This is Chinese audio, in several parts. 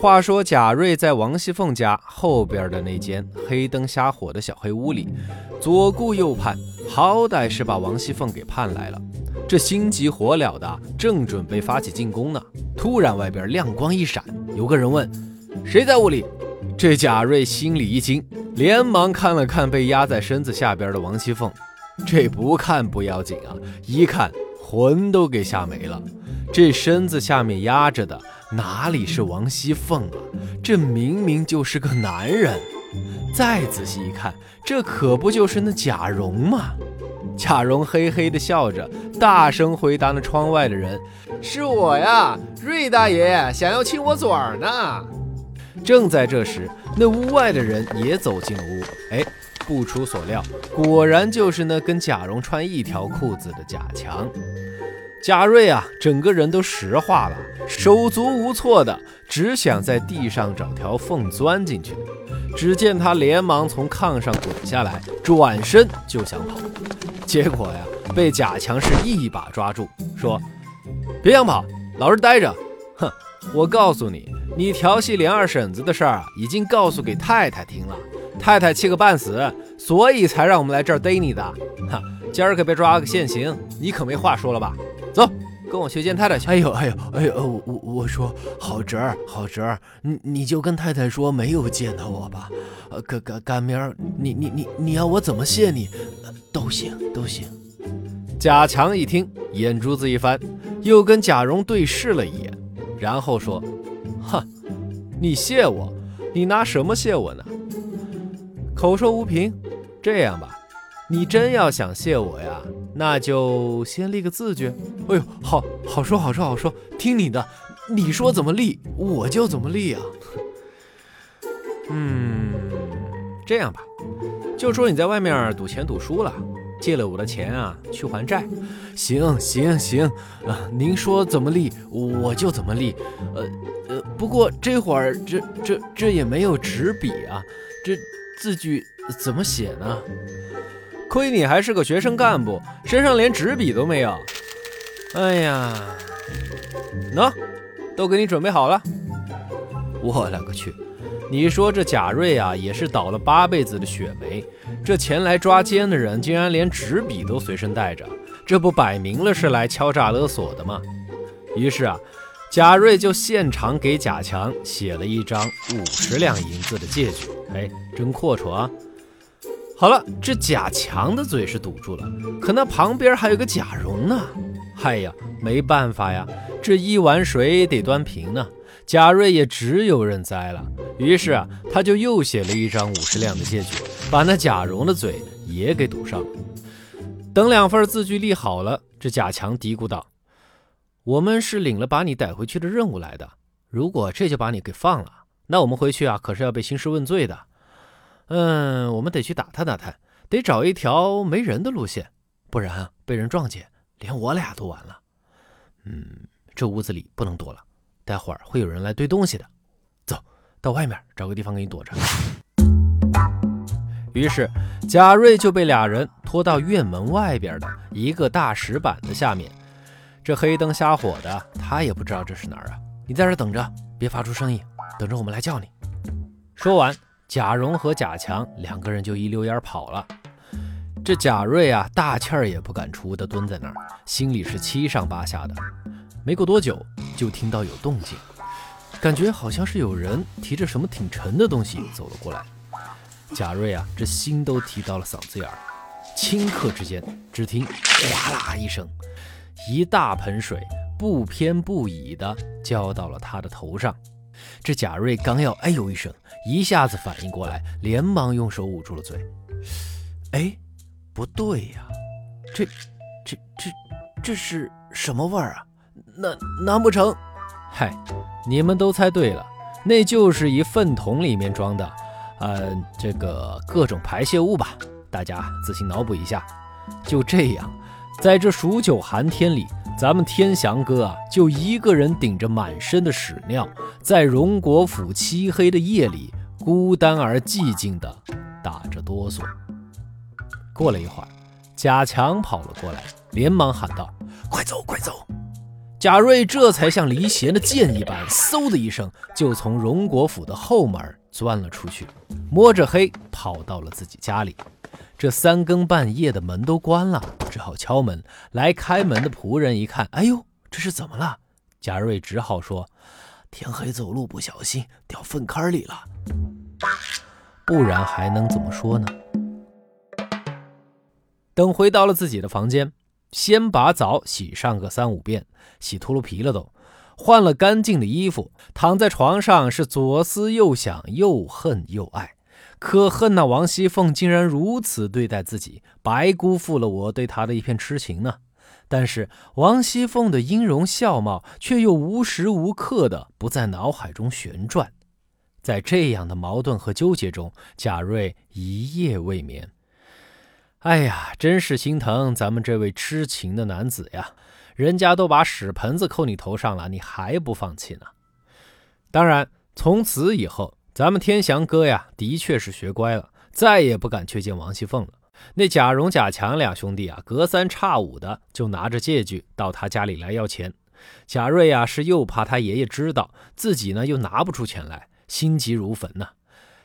话说贾瑞在王熙凤家后边的那间黑灯瞎火的小黑屋里，左顾右盼，好歹是把王熙凤给盼来了。这心急火燎的，正准备发起进攻呢，突然外边亮光一闪，有个人问：“谁在屋里？”这贾瑞心里一惊，连忙看了看被压在身子下边的王熙凤。这不看不要紧啊，一看魂都给吓没了。这身子下面压着的哪里是王熙凤啊？这明明就是个男人。再仔细一看，这可不就是那贾蓉吗？贾蓉嘿嘿的笑着，大声回答那窗外的人：“是我呀，瑞大爷想要亲我嘴儿呢。”正在这时，那屋外的人也走进了屋。哎，不出所料，果然就是那跟贾蓉穿一条裤子的贾强。贾瑞啊，整个人都石化了，手足无措的，只想在地上找条缝钻进去。只见他连忙从炕上滚下来，转身就想跑，结果呀，被贾强是一把抓住，说：“别想跑，老实待着。哼，我告诉你，你调戏连二婶子的事儿已经告诉给太太听了，太太气个半死，所以才让我们来这儿逮你的。哈，今儿可被抓个现行，你可没话说了吧？”走，跟我去见太太去。哎呦哎呦哎呦，我我说好侄儿好侄儿，你你就跟太太说没有见到我吧。呃，赶赶赶明儿，你你你你要我怎么谢你，都行都行。贾强一听，眼珠子一翻，又跟贾蓉对视了一眼，然后说：“哼，你谢我？你拿什么谢我呢？口说无凭。这样吧。”你真要想谢我呀，那就先立个字据。哎呦，好好说好说好说，听你的，你说怎么立我就怎么立啊。嗯，这样吧，就说你在外面赌钱赌输了，借了我的钱啊去还债。行行行啊，您说怎么立我就怎么立。呃呃，不过这会儿这这这也没有纸笔啊，这字据怎么写呢？亏你还是个学生干部，身上连纸笔都没有。哎呀，喏，都给你准备好了。我勒个去！你说这贾瑞啊，也是倒了八辈子的血霉。这前来抓奸的人竟然连纸笔都随身带着，这不摆明了是来敲诈勒索的吗？于是啊，贾瑞就现场给贾强写了一张五十两银子的借据。哎，真阔绰啊！好了，这贾强的嘴是堵住了，可那旁边还有个贾蓉呢。嗨呀，没办法呀，这一碗水得端平呢。贾瑞也只有认栽了。于是啊，他就又写了一张五十两的借据，把那贾蓉的嘴也给堵上了。等两份字据立好了，这贾强嘀咕道：“我们是领了把你逮回去的任务来的，如果这就把你给放了，那我们回去啊，可是要被兴师问罪的。”嗯，我们得去打探打探，得找一条没人的路线，不然啊，被人撞见，连我俩都完了。嗯，这屋子里不能躲了，待会儿会有人来堆东西的。走到外面找个地方给你躲着。于是贾瑞就被俩人拖到院门外边的一个大石板的下面，这黑灯瞎火的，他也不知道这是哪儿啊。你在这等着，别发出声音，等着我们来叫你。说完。贾蓉和贾强两个人就一溜烟跑了。这贾瑞啊，大气儿也不敢出的蹲在那儿，心里是七上八下的。没过多久，就听到有动静，感觉好像是有人提着什么挺沉的东西走了过来。贾瑞啊，这心都提到了嗓子眼儿。顷刻之间，只听哗啦一声，一大盆水不偏不倚的浇到了他的头上。这贾瑞刚要哎呦一声，一下子反应过来，连忙用手捂住了嘴。哎，不对呀，这、这、这、这是什么味儿啊？难难不成？嗨，你们都猜对了，那就是一粪桶里面装的，呃，这个各种排泄物吧。大家自行脑补一下。就这样，在这数九寒天里。咱们天祥哥啊，就一个人顶着满身的屎尿，在荣国府漆黑的夜里，孤单而寂静的打着哆嗦。过了一会儿，贾强跑了过来，连忙喊道：“快走，快走！”贾瑞这才像离弦的箭一般，嗖的一声就从荣国府的后门钻了出去，摸着黑跑到了自己家里。这三更半夜的门都关了，只好敲门。来开门的仆人一看，哎呦，这是怎么了？贾瑞只好说：“天黑走路不小心掉粪坑里了。”不然还能怎么说呢？等回到了自己的房间，先把澡洗上个三五遍，洗秃噜皮了都，换了干净的衣服，躺在床上是左思右想，又恨又爱。可恨那王熙凤竟然如此对待自己，白辜负了我对她的一片痴情呢。但是王熙凤的音容笑貌却又无时无刻的不在脑海中旋转。在这样的矛盾和纠结中，贾瑞一夜未眠。哎呀，真是心疼咱们这位痴情的男子呀！人家都把屎盆子扣你头上了，你还不放弃呢？当然，从此以后，咱们天祥哥呀，的确是学乖了，再也不敢去见王熙凤了。那贾蓉、贾强俩兄弟啊，隔三差五的就拿着借据到他家里来要钱。贾瑞呀，是又怕他爷爷知道自己呢，又拿不出钱来。心急如焚呐，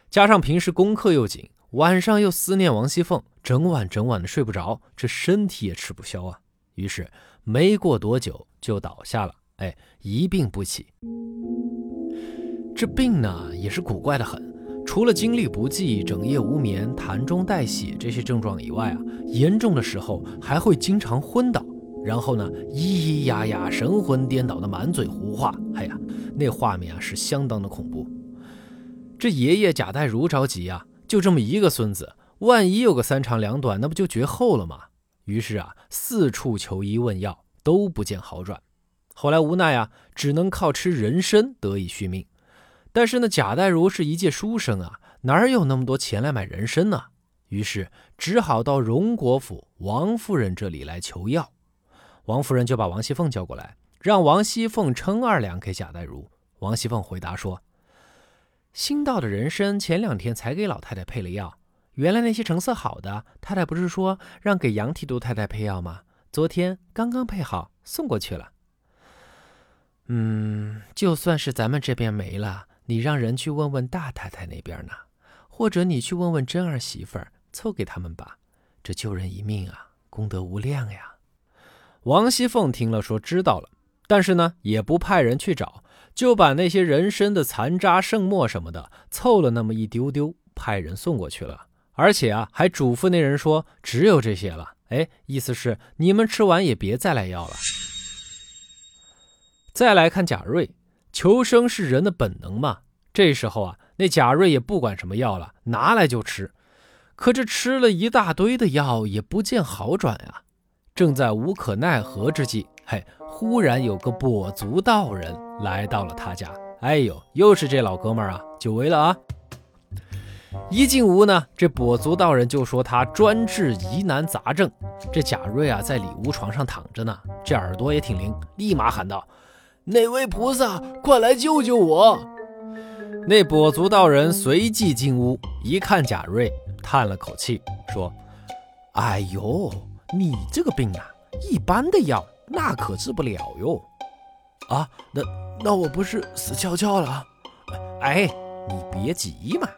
加上平时功课又紧，晚上又思念王熙凤，整晚整晚的睡不着，这身体也吃不消啊。于是没过多久就倒下了，哎，一病不起。这病呢也是古怪的很，除了精力不济、整夜无眠、痰中带血这些症状以外啊，严重的时候还会经常昏倒，然后呢咿咿呀呀、神魂颠倒的满嘴胡话，哎呀，那画面啊是相当的恐怖。这爷爷贾代儒着急啊，就这么一个孙子，万一有个三长两短，那不就绝后了吗？于是啊，四处求医问药，都不见好转。后来无奈啊，只能靠吃人参得以续命。但是呢，贾代儒是一介书生啊，哪有那么多钱来买人参呢？于是只好到荣国府王夫人这里来求药。王夫人就把王熙凤叫过来，让王熙凤称二两给贾代儒。王熙凤回答说。新到的人参，前两天才给老太太配了药。原来那些成色好的，太太不是说让给杨提督太太配药吗？昨天刚刚配好，送过去了。嗯，就算是咱们这边没了，你让人去问问大太太那边呢，或者你去问问真儿媳妇儿，凑给他们吧。这救人一命啊，功德无量呀。王熙凤听了说知道了，但是呢，也不派人去找。就把那些人参的残渣剩末什么的凑了那么一丢丢，派人送过去了。而且啊，还嘱咐那人说：“只有这些了。”哎，意思是你们吃完也别再来要了。再来看贾瑞，求生是人的本能嘛。这时候啊，那贾瑞也不管什么药了，拿来就吃。可这吃了一大堆的药，也不见好转呀。正在无可奈何之际，嘿。忽然有个跛足道人来到了他家，哎呦，又是这老哥们儿啊，久违了啊！一进屋呢，这跛足道人就说他专治疑难杂症。这贾瑞啊，在里屋床上躺着呢，这耳朵也挺灵，立马喊道：“哪位菩萨，快来救救我！”那跛足道人随即进屋，一看贾瑞，叹了口气说：“哎呦，你这个病啊，一般的药。”那可治不了哟，啊，那那我不是死翘翘了？哎，你别急嘛，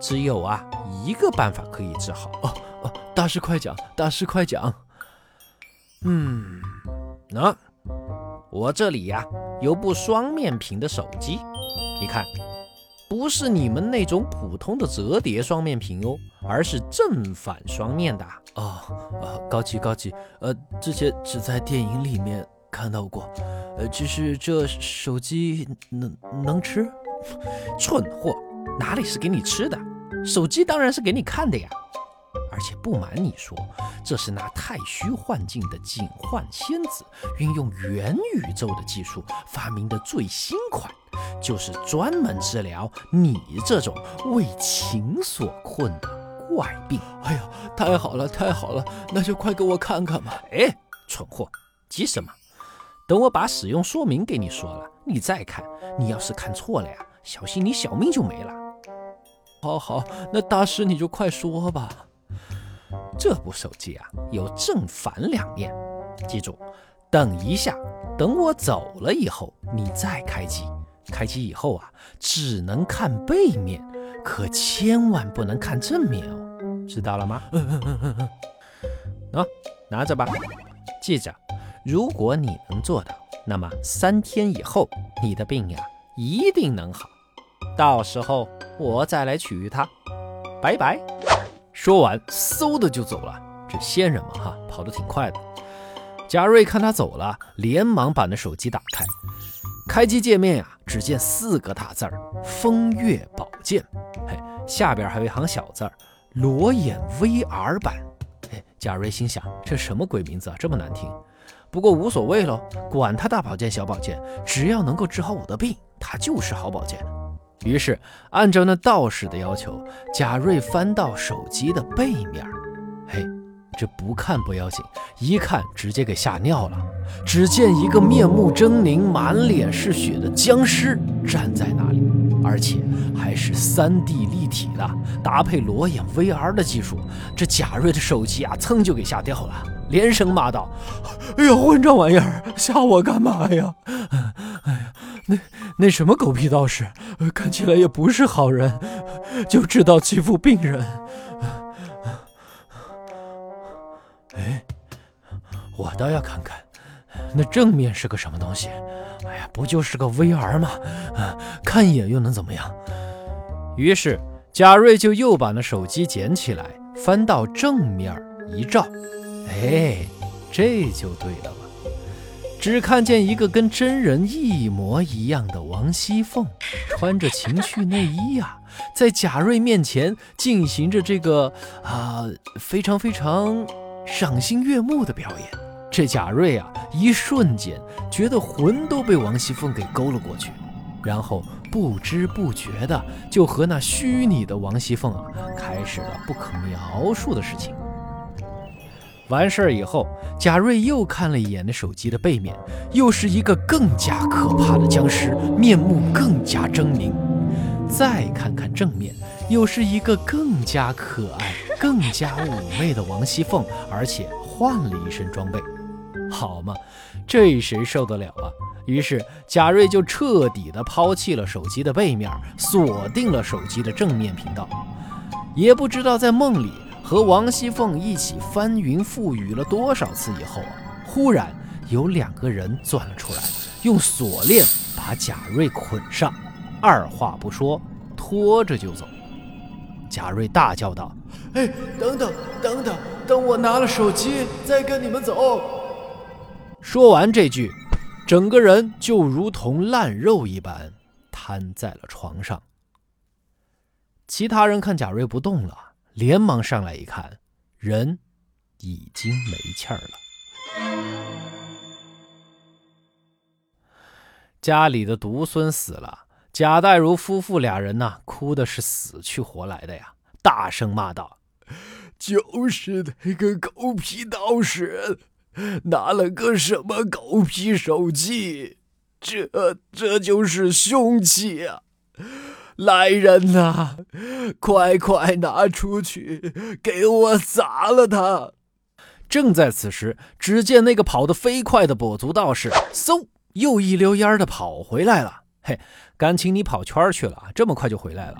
只有啊一个办法可以治好。哦哦，大师快讲，大师快讲。嗯，那我这里呀有部双面屏的手机，你看。不是你们那种普通的折叠双面屏哦，而是正反双面的哦。呃，高级高级，呃，之前只在电影里面看到过。呃，只是这手机能能吃？蠢货，哪里是给你吃的？手机当然是给你看的呀。而且不瞒你说，这是那太虚幻境的景幻仙子运用元宇宙的技术发明的最新款，就是专门治疗你这种为情所困的怪病。哎呀，太好了，太好了，那就快给我看看吧。哎，蠢货，急什么？等我把使用说明给你说了，你再看。你要是看错了呀，小心你小命就没了。好好，那大师你就快说吧。这部手机啊，有正反两面，记住，等一下，等我走了以后，你再开机。开机以后啊，只能看背面，可千万不能看正面哦，知道了吗？喏，拿着吧，记着，如果你能做到，那么三天以后你的病呀一定能好。到时候我再来取他，拜拜。说完，嗖的就走了。这仙人嘛，哈，跑得挺快的。贾瑞看他走了，连忙把那手机打开，开机界面啊，只见四个大字儿“风月宝鉴”，嘿，下边还有一行小字儿“裸眼 VR 版”。哎，贾瑞心想，这什么鬼名字啊，这么难听。不过无所谓喽，管他大宝剑小宝剑，只要能够治好我的病，它就是好宝剑。于是按照那道士的要求，贾瑞翻到手机的背面，嘿。这不看不要紧，一看直接给吓尿了。只见一个面目狰狞、满脸是血的僵尸站在那里，而且还是 3D 立体的，搭配裸眼 VR 的技术。这贾瑞的手机啊，噌就给吓掉了，连声骂道：“哎呀，混账玩意儿，吓我干嘛呀？哎呀，那那什么狗屁道士，看起来也不是好人，就知道欺负病人。”哎，我倒要看看，那正面是个什么东西？哎呀，不就是个 VR 吗？啊，看一眼又能怎么样？于是贾瑞就又把那手机捡起来，翻到正面一照，哎，这就对了嘛。只看见一个跟真人一模一样的王熙凤，穿着情趣内衣呀，在贾瑞面前进行着这个啊，非常非常。赏心悦目的表演，这贾瑞啊，一瞬间觉得魂都被王熙凤给勾了过去，然后不知不觉的就和那虚拟的王熙凤啊，开始了不可描述的事情。完事儿以后，贾瑞又看了一眼那手机的背面，又是一个更加可怕的僵尸，面目更加狰狞。再看看正面，又是一个更加可爱、更加妩媚的王熙凤，而且换了一身装备，好嘛，这谁受得了啊？于是贾瑞就彻底的抛弃了手机的背面，锁定了手机的正面频道。也不知道在梦里和王熙凤一起翻云覆雨了多少次以后啊，忽然有两个人钻了出来，用锁链把贾瑞捆上。二话不说，拖着就走。贾瑞大叫道：“哎，等等，等等，等我拿了手机再跟你们走。”说完这句，整个人就如同烂肉一般瘫在了床上。其他人看贾瑞不动了，连忙上来一看，人已经没气儿了。家里的独孙死了。贾代儒夫妇俩人呐，哭的是死去活来的呀，大声骂道：“就是那个狗屁道士，拿了个什么狗屁手机？这这就是凶器啊！来人呐，快快拿出去，给我砸了他！”正在此时，只见那个跑得飞快的跛足道士，嗖，又一溜烟的跑回来了。嘿，敢情你跑圈去了，这么快就回来了。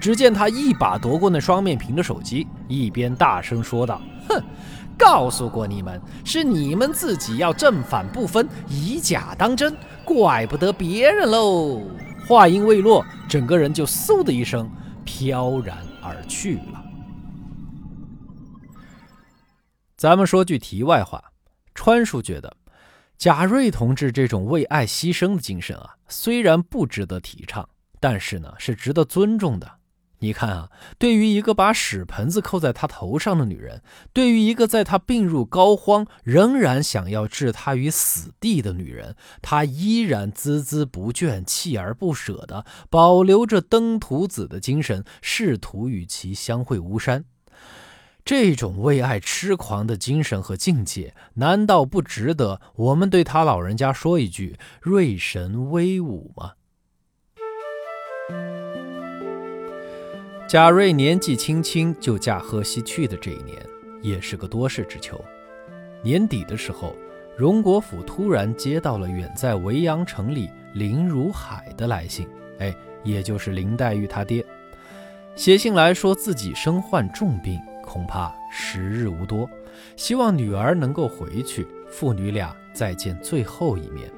只见他一把夺过那双面屏的手机，一边大声说道：“哼，告诉过你们，是你们自己要正反不分，以假当真，怪不得别人喽。”话音未落，整个人就嗖的一声飘然而去了。咱们说句题外话，川叔觉得。贾瑞同志这种为爱牺牲的精神啊，虽然不值得提倡，但是呢，是值得尊重的。你看啊，对于一个把屎盆子扣在他头上的女人，对于一个在他病入膏肓仍然想要置他于死地的女人，他依然孜孜不倦、锲而不舍地保留着登徒子的精神，试图与其相会巫山。这种为爱痴狂的精神和境界，难道不值得我们对他老人家说一句“瑞神威武”吗？贾瑞年纪轻轻就嫁贺西去的这一年，也是个多事之秋。年底的时候，荣国府突然接到了远在维阳城里林如海的来信，哎，也就是林黛玉他爹，写信来说自己身患重病，恐怕时日无多，希望女儿能够回去，父女俩再见最后一面。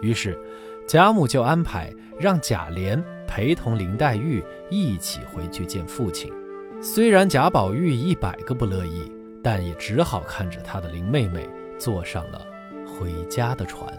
于是，贾母就安排让贾琏陪同林黛玉一起回去见父亲。虽然贾宝玉一百个不乐意，但也只好看着他的林妹妹坐上了回家的船。